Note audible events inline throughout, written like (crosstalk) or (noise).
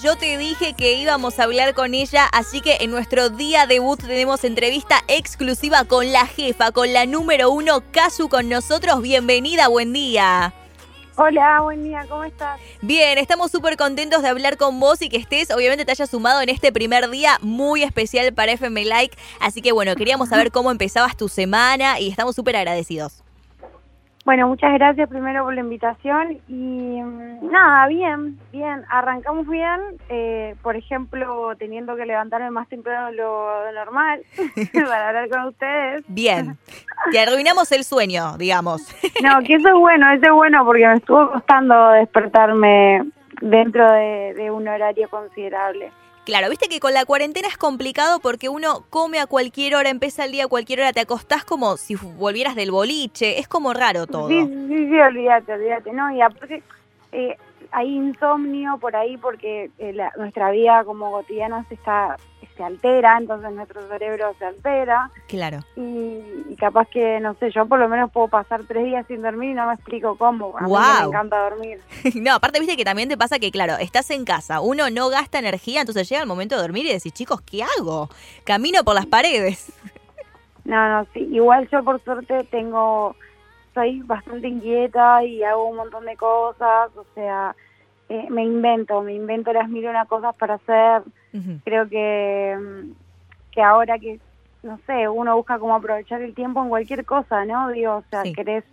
Yo te dije que íbamos a hablar con ella, así que en nuestro día debut tenemos entrevista exclusiva con la jefa, con la número uno, Casu con nosotros. Bienvenida, buen día. Hola, buen día, ¿cómo estás? Bien, estamos súper contentos de hablar con vos y que estés, obviamente te hayas sumado en este primer día muy especial para FM Like. Así que bueno, queríamos saber cómo empezabas tu semana y estamos súper agradecidos. Bueno, muchas gracias primero por la invitación y mm, nada, bien, bien, arrancamos bien, eh, por ejemplo, teniendo que levantarme más temprano de lo normal (laughs) para hablar con ustedes. Bien, te arruinamos el sueño, digamos. no, que eso es bueno, eso es bueno porque me estuvo costando despertarme dentro de un horario considerable. Claro, viste que con la cuarentena es complicado porque uno come a cualquier hora, empieza el día a cualquier hora, te acostás como si volvieras del boliche, es como raro todo. Sí, sí, sí, olvídate, olvídate, ¿no? Y aparte, eh, hay insomnio por ahí porque eh, nuestra vida como cotidiana se está se altera, entonces nuestro cerebro se altera. Claro. Y, capaz que, no sé, yo por lo menos puedo pasar tres días sin dormir y no me explico cómo. A mí me encanta dormir. (laughs) no, aparte viste que también te pasa que, claro, estás en casa, uno no gasta energía, entonces llega el momento de dormir y decís, chicos, ¿qué hago? Camino por las paredes. (laughs) no, no, sí, igual yo por suerte tengo, soy bastante inquieta y hago un montón de cosas, o sea eh, me invento, me invento las mil una cosas para hacer. Creo que, que ahora que, no sé, uno busca como aprovechar el tiempo en cualquier cosa, ¿no? Digo, o sea, querés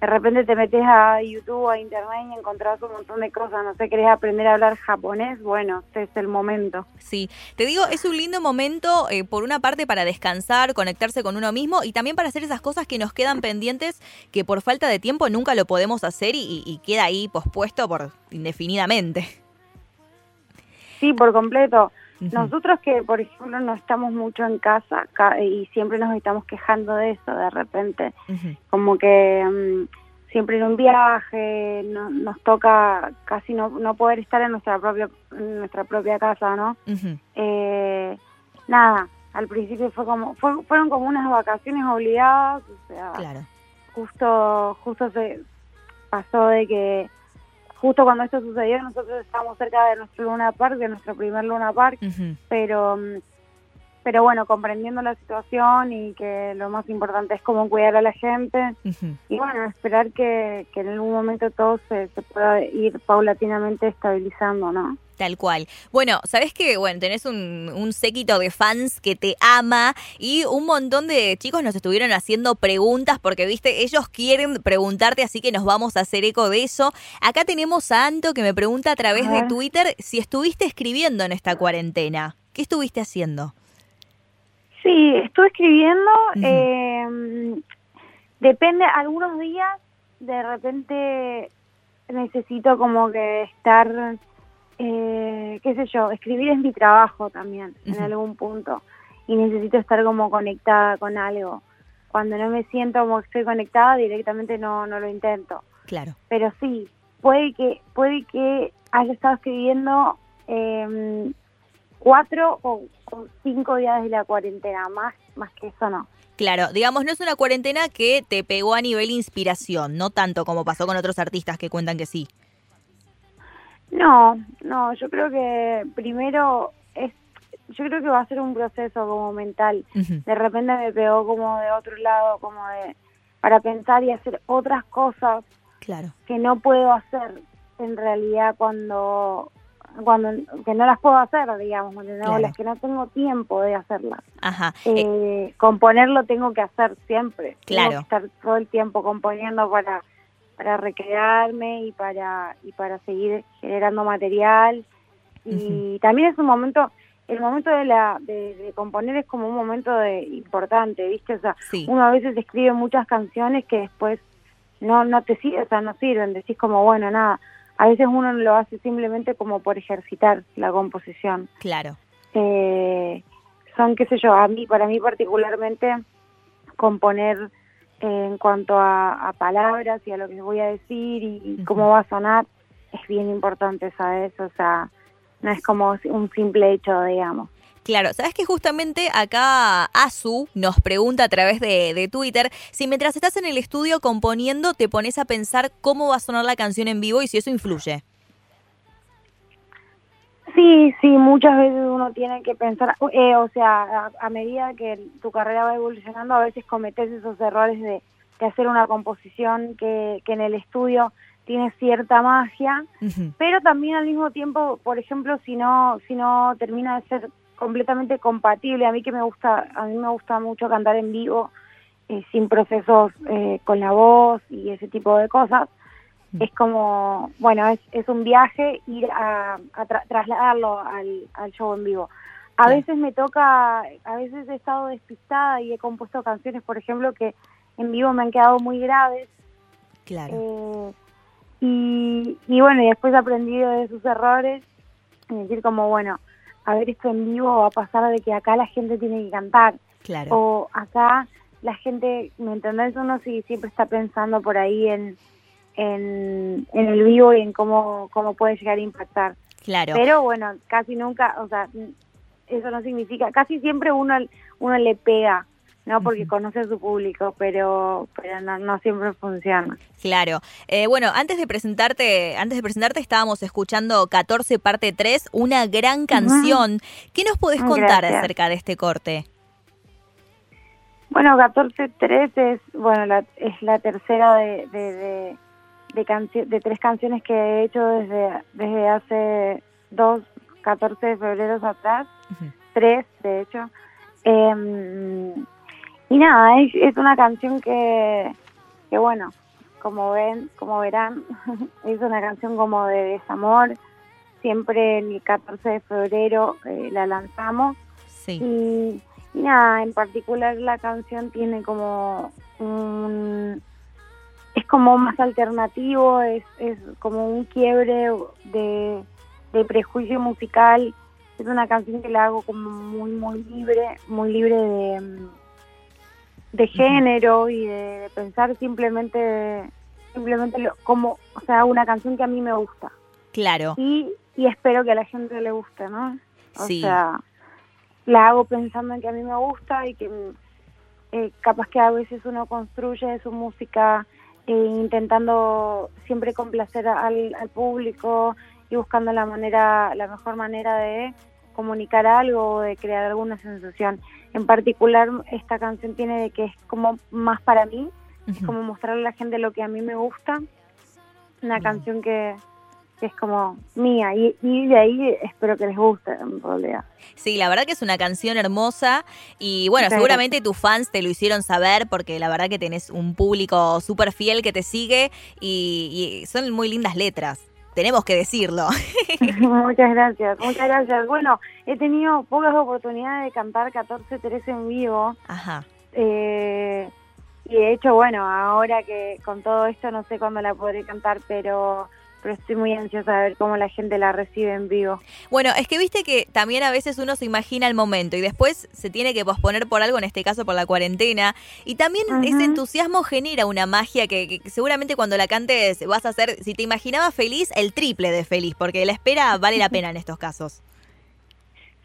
de repente te metes a YouTube, a Internet y encontrás un montón de cosas. No sé, querés aprender a hablar japonés, bueno, este es el momento. Sí, te digo, es un lindo momento, eh, por una parte, para descansar, conectarse con uno mismo y también para hacer esas cosas que nos quedan pendientes, que por falta de tiempo nunca lo podemos hacer y, queda ahí pospuesto por indefinidamente. Sí, por completo. Nosotros que, por ejemplo, no estamos mucho en casa y siempre nos estamos quejando de eso de repente, como que mm, siempre en un viaje nos toca casi no, no poder estar en nuestra propia nuestra propia casa, ¿no? eh, nada, al principio fue como fueron como unas vacaciones obligadas, o sea, justo justo se pasó de que justo cuando esto sucedió nosotros estábamos cerca de nuestro Luna Park, de nuestro primer Luna Park, pero mm, pero bueno, comprendiendo la situación y que lo más importante es cómo cuidar a la gente y bueno, esperar que, que en algún momento todo se, se pueda ir paulatinamente estabilizando, ¿no? Tal cual. Bueno, sabes que, bueno, tenés un, un, séquito de fans que te ama y un montón de chicos nos estuvieron haciendo preguntas porque, viste, ellos quieren preguntarte, así que nos vamos a hacer eco de eso. Acá tenemos a Anto que me pregunta a través de Twitter si estuviste escribiendo en esta cuarentena. ¿Qué estuviste haciendo? Sí, estuve escribiendo. Em, depende, algunos días de repente necesito como que estar eh, qué sé yo, escribir es mi trabajo también en algún punto y necesito estar como conectada con algo. Cuando no me siento como que estoy conectada, directamente no, no lo intento. Claro. Pero sí, puede que, puede que haya estado escribiendo eh, cuatro o, cinco días de la cuarentena, más, más que eso no. Claro, digamos, no es una cuarentena que te pegó a nivel inspiración, no tanto como pasó con otros artistas que cuentan que sí. No, no, yo creo que primero es, yo creo que va a ser un proceso como mental. De repente me pegó como de otro lado, como de para pensar y hacer otras cosas claro. que no puedo hacer en realidad cuando cuando que no las puedo hacer, digamos, las que no tengo tiempo de hacerlas. Ajá. Eh, componerlo tengo que hacer siempre. Claro. Tengo que estar todo el tiempo componiendo para para recrearme y para y para seguir generando material y también es un momento el momento de la de, componer es como un momento de importante viste o sea uno a veces escribe muchas canciones que después no no te o sea no sirven decís como bueno nada a veces uno lo hace simplemente como por ejercitar la composición claro eh, son qué sé yo a mí para mí particularmente componer en cuanto a, palabras y a lo que voy a decir y, cómo va a sonar, es bien importante, ¿sabes? O sea, no es como un simple hecho, digamos. Claro, sabes que justamente acá Azu nos pregunta a través de, de, Twitter si mientras estás en el estudio componiendo te pones a pensar cómo va a sonar la canción en vivo y si eso influye. Sí, sí, muchas veces uno tiene que pensar, eh, o sea, a, medida que tu carrera va evolucionando, a veces cometes esos errores de, hacer una composición que, que, en el estudio tiene cierta magia, pero también al mismo tiempo, por ejemplo, si no, si no termina de ser completamente compatible, a mí que me gusta, a mí me gusta mucho cantar en vivo, eh, sin procesos eh, con la voz y ese tipo de cosas, Mm. es como, bueno, es, es un viaje ir a, trasladarlo al, al, show en vivo. A veces me toca, a veces he estado despistada y he compuesto canciones, por ejemplo, que en vivo me han quedado muy graves. Claro. Eh, y, y bueno, y después he aprendido de sus errores y decir como, bueno, a ver, esto en vivo va a pasar de que acá la gente tiene que cantar. Claro. O acá la gente, ¿me entendés? Uno sí, siempre está pensando por ahí en en, en el vivo y en cómo, cómo puede llegar a impactar. Claro. Pero bueno, casi nunca, o sea, eso no significa, casi siempre uno, uno le pega, ¿no? Porque conoce a su público, pero, pero no, siempre funciona. Claro. Eh, bueno, antes de presentarte, antes de presentarte estábamos escuchando 14 parte 3, una gran canción. ¿Qué nos podés contar acerca de este corte? Bueno, 14-3 es, bueno, la, es la tercera de de, de tres canciones que he hecho desde, desde hace dos, 14 de febrero atrás, tres de hecho. Em, y nada, es, es una canción que, que bueno, como ven, como verán, (laughs) es una canción como de desamor. Siempre el 14 de febrero eh, la lanzamos. Y, y, nada, en particular la canción tiene como un, es como más alternativo, es, es como un quiebre de, prejuicio musical. Es una canción que la hago como muy, muy libre, muy libre de, de género y de, pensar simplemente, simplemente como, o sea, una canción que a mí me gusta. Claro. Y, y espero que a la gente le guste, ¿no? O sea, la hago pensando en que a mí me gusta y que eh, capaz que a veces uno construye su música intentando siempre complacer al, público y buscando la manera, la mejor manera de comunicar algo o de crear alguna sensación. En particular, esta canción tiene de que es como más para mí, es como mostrarle a la gente lo que a mí me gusta. Una canción que, que es como mía y, de ahí espero que les guste en realidad. Sí, la verdad que es una canción hermosa y bueno, seguramente tus fans te lo hicieron saber porque la verdad que tenés un público súper fiel que te sigue y, son muy lindas letras. Tenemos que decirlo. (laughs) (laughs) muchas gracias, muchas gracias. Bueno, he tenido pocas oportunidades de cantar 14-13 en vivo. Ajá. Eh, y de hecho, bueno, ahora que con todo esto no sé cuándo la podré cantar, pero pero estoy muy ansiosa de ver cómo la gente la recibe en vivo. Bueno, es que viste que también a veces uno se imagina el momento y después se tiene que posponer por algo, en este caso por la cuarentena, y también ese entusiasmo genera una magia que, seguramente cuando la cantes vas a hacer, si te imaginabas feliz, el triple de feliz, porque la espera vale la pena en estos casos.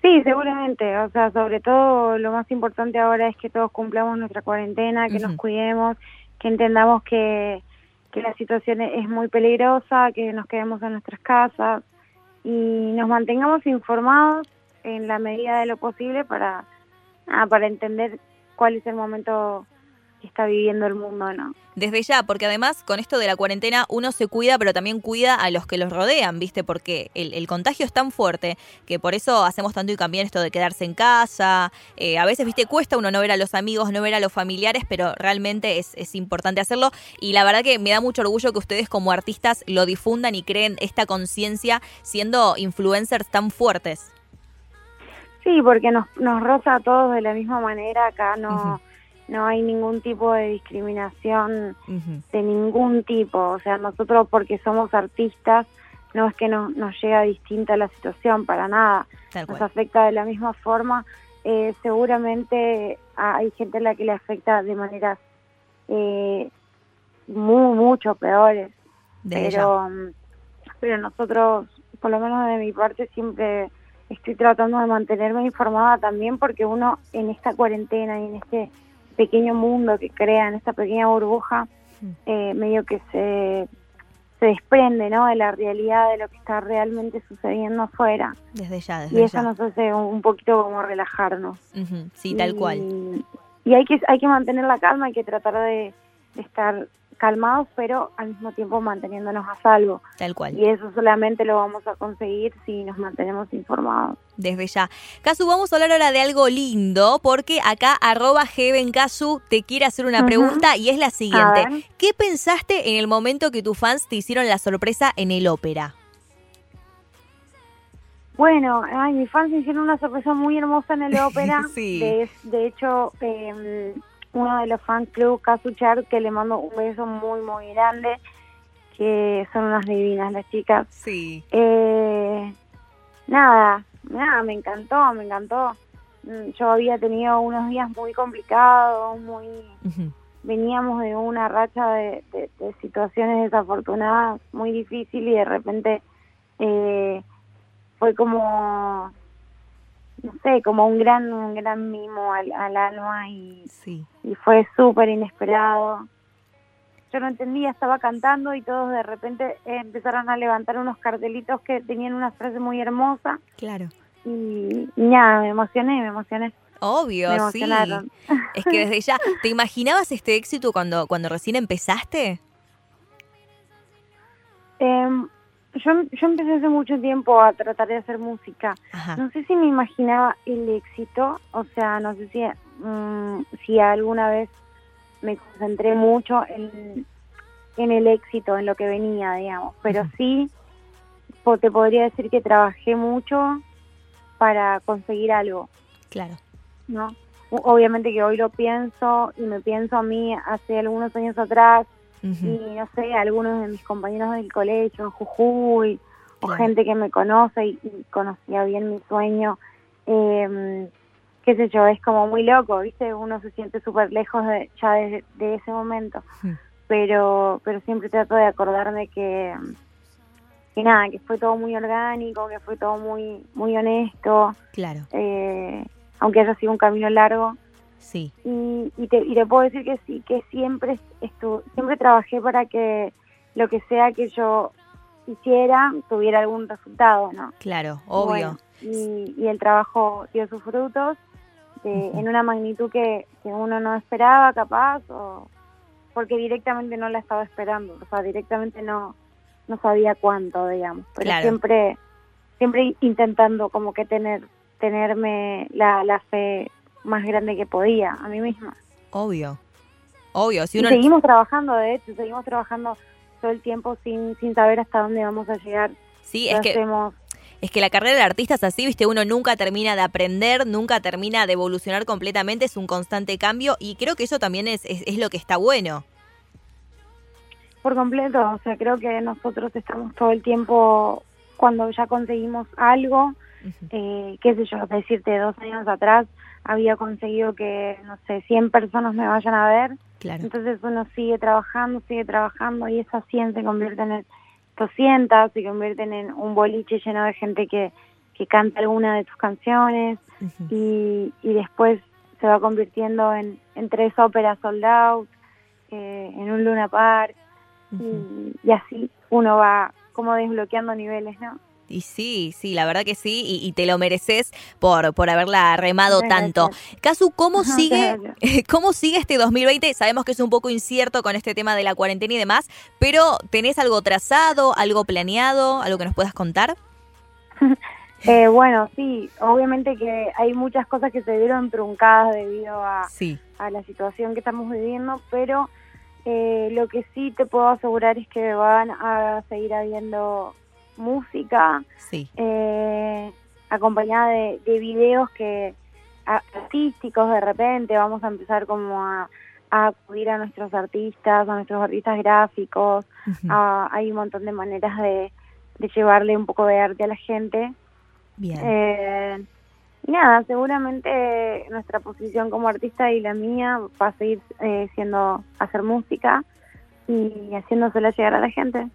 Sí, seguramente. O sea, sobre todo lo más importante ahora es que todos cumplamos nuestra cuarentena, que nos cuidemos, que entendamos que que la situación es muy peligrosa, que nos quedemos en nuestras casas y nos mantengamos informados en la medida de lo posible para, ah, para entender cuál es el momento está viviendo el mundo, ¿no? Desde ya, porque además con esto de la cuarentena uno se cuida, pero también cuida a los que los rodean, ¿viste? Porque el, contagio es tan fuerte que por eso hacemos tanto y también esto de quedarse en casa. Eh, a veces, ¿viste? Cuesta uno no ver a los amigos, no ver a los familiares, pero realmente es, es importante hacerlo. Y la verdad que me da mucho orgullo que ustedes como artistas lo difundan y creen esta conciencia siendo influencers tan fuertes. Sí, porque nos, nos roza a todos de la misma manera. Acá no no hay ningún tipo de discriminación de ningún tipo. O sea, nosotros porque somos artistas, no es que no, nos llega distinta la situación, para nada. Nos afecta de la misma forma. Eh, seguramente hay gente a la que le afecta de maneras eh, muy, mucho peores. pero, pero nosotros, por lo menos de mi parte, siempre estoy tratando de mantenerme informada también porque uno en esta cuarentena y en este pequeño mundo que crea en esta pequeña burbuja, mm. eh, medio que se, se desprende, ¿no? De la realidad de lo que está realmente sucediendo afuera. Desde ya, desde Y eso nos hace un poquito como relajarnos. Sí, tal cual. Y hay que, hay que mantener la calma, hay que tratar de estar calmados, pero al mismo tiempo manteniéndonos a salvo. Tal cual. Y eso solamente lo vamos a conseguir si nos mantenemos informados. Desde ya. Casu, vamos a hablar ahora de algo lindo, porque acá arroba Casu te quiere hacer una pregunta y es la siguiente. ¿Qué pensaste en el momento que tus fans te hicieron la sorpresa en el ópera? Bueno, ay, mis fans hicieron una sorpresa muy hermosa en el (laughs) ópera. sí. de, de, hecho, eh, uno de los fan club, Casuchar, que le mando un beso muy, muy grande, que son unas divinas las chicas. Sí. Eh, nada, nada, me encantó, me encantó. Mm, yo había tenido unos días muy complicados, muy... Veníamos de una racha de, situaciones desafortunadas, muy difícil y de repente eh, fue como no sé, como un gran, un gran mimo al, alma y, y fue súper inesperado. Yo no entendía, estaba cantando y todos de repente empezaron a levantar unos cartelitos que tenían una frase muy hermosa. Claro. Y, nada, me emocioné, me emocioné. Obvio, sí. (laughs) Es que desde ya, ¿te imaginabas este éxito cuando, cuando recién empezaste? Eh, yo, yo empecé hace mucho tiempo a tratar de hacer música. No sé si me imaginaba el éxito, o sea, no sé si, mm, si alguna vez me concentré mucho en, en el éxito, en lo que venía, digamos, pero sí te podría decir que trabajé mucho para conseguir algo. Claro. ¿No? Obviamente que hoy lo pienso y me pienso a mí hace algunos años atrás y no sé, algunos de mis compañeros del colegio, Jujuy, o gente que me conoce y, conocía bien mi sueño, eh, qué sé yo, es como muy loco, ¿viste? Uno se siente súper lejos de, ya de, ese momento, pero pero siempre trato de acordarme que, que nada, que fue todo muy orgánico, que fue todo muy muy honesto. Claro. Eh, aunque haya sido un camino largo, Sí. Y, y, te, y te puedo decir que sí, que siempre, estu siempre trabajé para que lo que sea que yo hiciera tuviera algún resultado, ¿no? Claro, obvio. y, y, el trabajo dio sus frutos en una magnitud que, que uno no esperaba, capaz, o porque directamente no la estaba esperando, o sea, directamente no, no sabía cuánto, digamos, pero siempre siempre intentando como que tener tenerme la, la fe más grande que podía a mí misma. Obvio, obvio. Si y seguimos trabajando, de hecho, seguimos trabajando todo el tiempo sin, sin saber hasta dónde vamos a llegar. Sí, es que... Es que la carrera de artista es así, viste, uno nunca termina de aprender, nunca termina de evolucionar completamente, es un constante cambio y creo que eso también es, es, lo que está bueno. Por completo, o sea, creo que nosotros estamos todo el tiempo, cuando ya conseguimos algo, eh, qué sé yo, decirte, dos años atrás, había conseguido que, no sé, 100 personas me vayan a ver. Entonces uno sigue trabajando, sigue trabajando y esas 100 se convierten en 200, se convierten en un boliche lleno de gente que, que canta alguna de tus canciones y, y después se va convirtiendo en, en tres óperas sold out, eh, en un Luna Park y, y así uno va como desbloqueando niveles, ¿no? Y sí, sí, la verdad que sí, y, te lo mereces por, por haberla remado tanto. Casu, ¿cómo sigue, (laughs) ¿cómo sigue este 2020? Sabemos que es un poco incierto con este tema de la cuarentena y demás, pero ¿tenés algo trazado, algo planeado, algo que nos puedas contar? (laughs) eh, bueno, sí, obviamente que hay muchas cosas que se vieron truncadas debido a, a la situación que estamos viviendo, pero eh, lo que sí te puedo asegurar es que van a seguir habiendo música, eh, acompañada de, videos que artísticos de repente, vamos a empezar como a, acudir a nuestros artistas, a nuestros artistas gráficos, hay un montón de maneras de, llevarle un poco de arte a la gente. Bien. Eh, y nada, seguramente nuestra posición como artista y la mía va a seguir eh, siendo hacer música y haciéndosela llegar a la gente.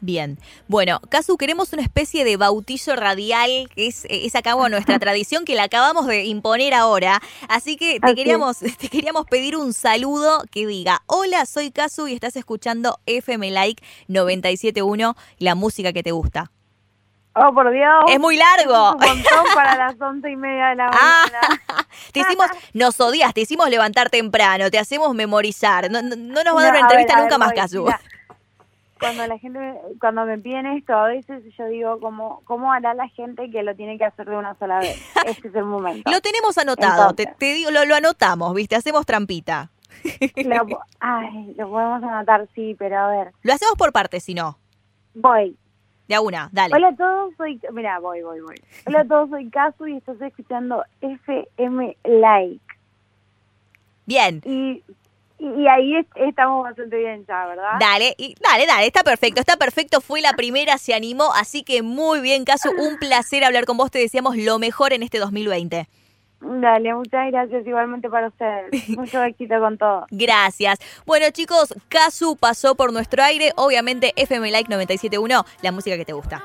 Bien. Bueno, Casu, queremos una especie de bautizo radial, que es, es acá nuestra (laughs) tradición que la acabamos de imponer ahora. Así que te queríamos, (laughs) te queríamos pedir un saludo que diga, hola, soy Casu y estás escuchando FM Like 971, la música que te gusta. Oh, por Dios. Es muy largo. un montón para las once y media de la (laughs) ah, mañana. te hicimos, nos odias, te hicimos levantar temprano, te hacemos memorizar. No, no, nos va a dar una entrevista nunca más, Casu cuando la gente, cuando me piden esto, a veces yo digo, ¿cómo, ¿cómo hará la gente que lo tiene que hacer de una sola vez? (laughs) Este es el momento. lo tenemos anotado, te, digo, lo, lo anotamos, ¿viste? Hacemos trampita. Lo, (laughs) ay, lo podemos anotar, sí, pero a ver. Lo hacemos por partes, si no. Voy. De a una, dale. Hola a todos, soy... Mira, voy, voy, voy. Hola a todos, soy Casu y estás escuchando FM Like. Bien. Y y ahí estamos bastante bien ya, ¿verdad? Dale, y, dale, dale, está perfecto, está perfecto. Fue la primera, se animó, así que muy bien, Casu. Un (laughs) placer hablar con vos. Te decíamos lo mejor en este 2020. Dale, muchas gracias igualmente para ustedes. (laughs) Mucho éxito con todo. Gracias. Bueno, chicos, Casu pasó por nuestro aire. Obviamente, FM Like 971, la música que te gusta.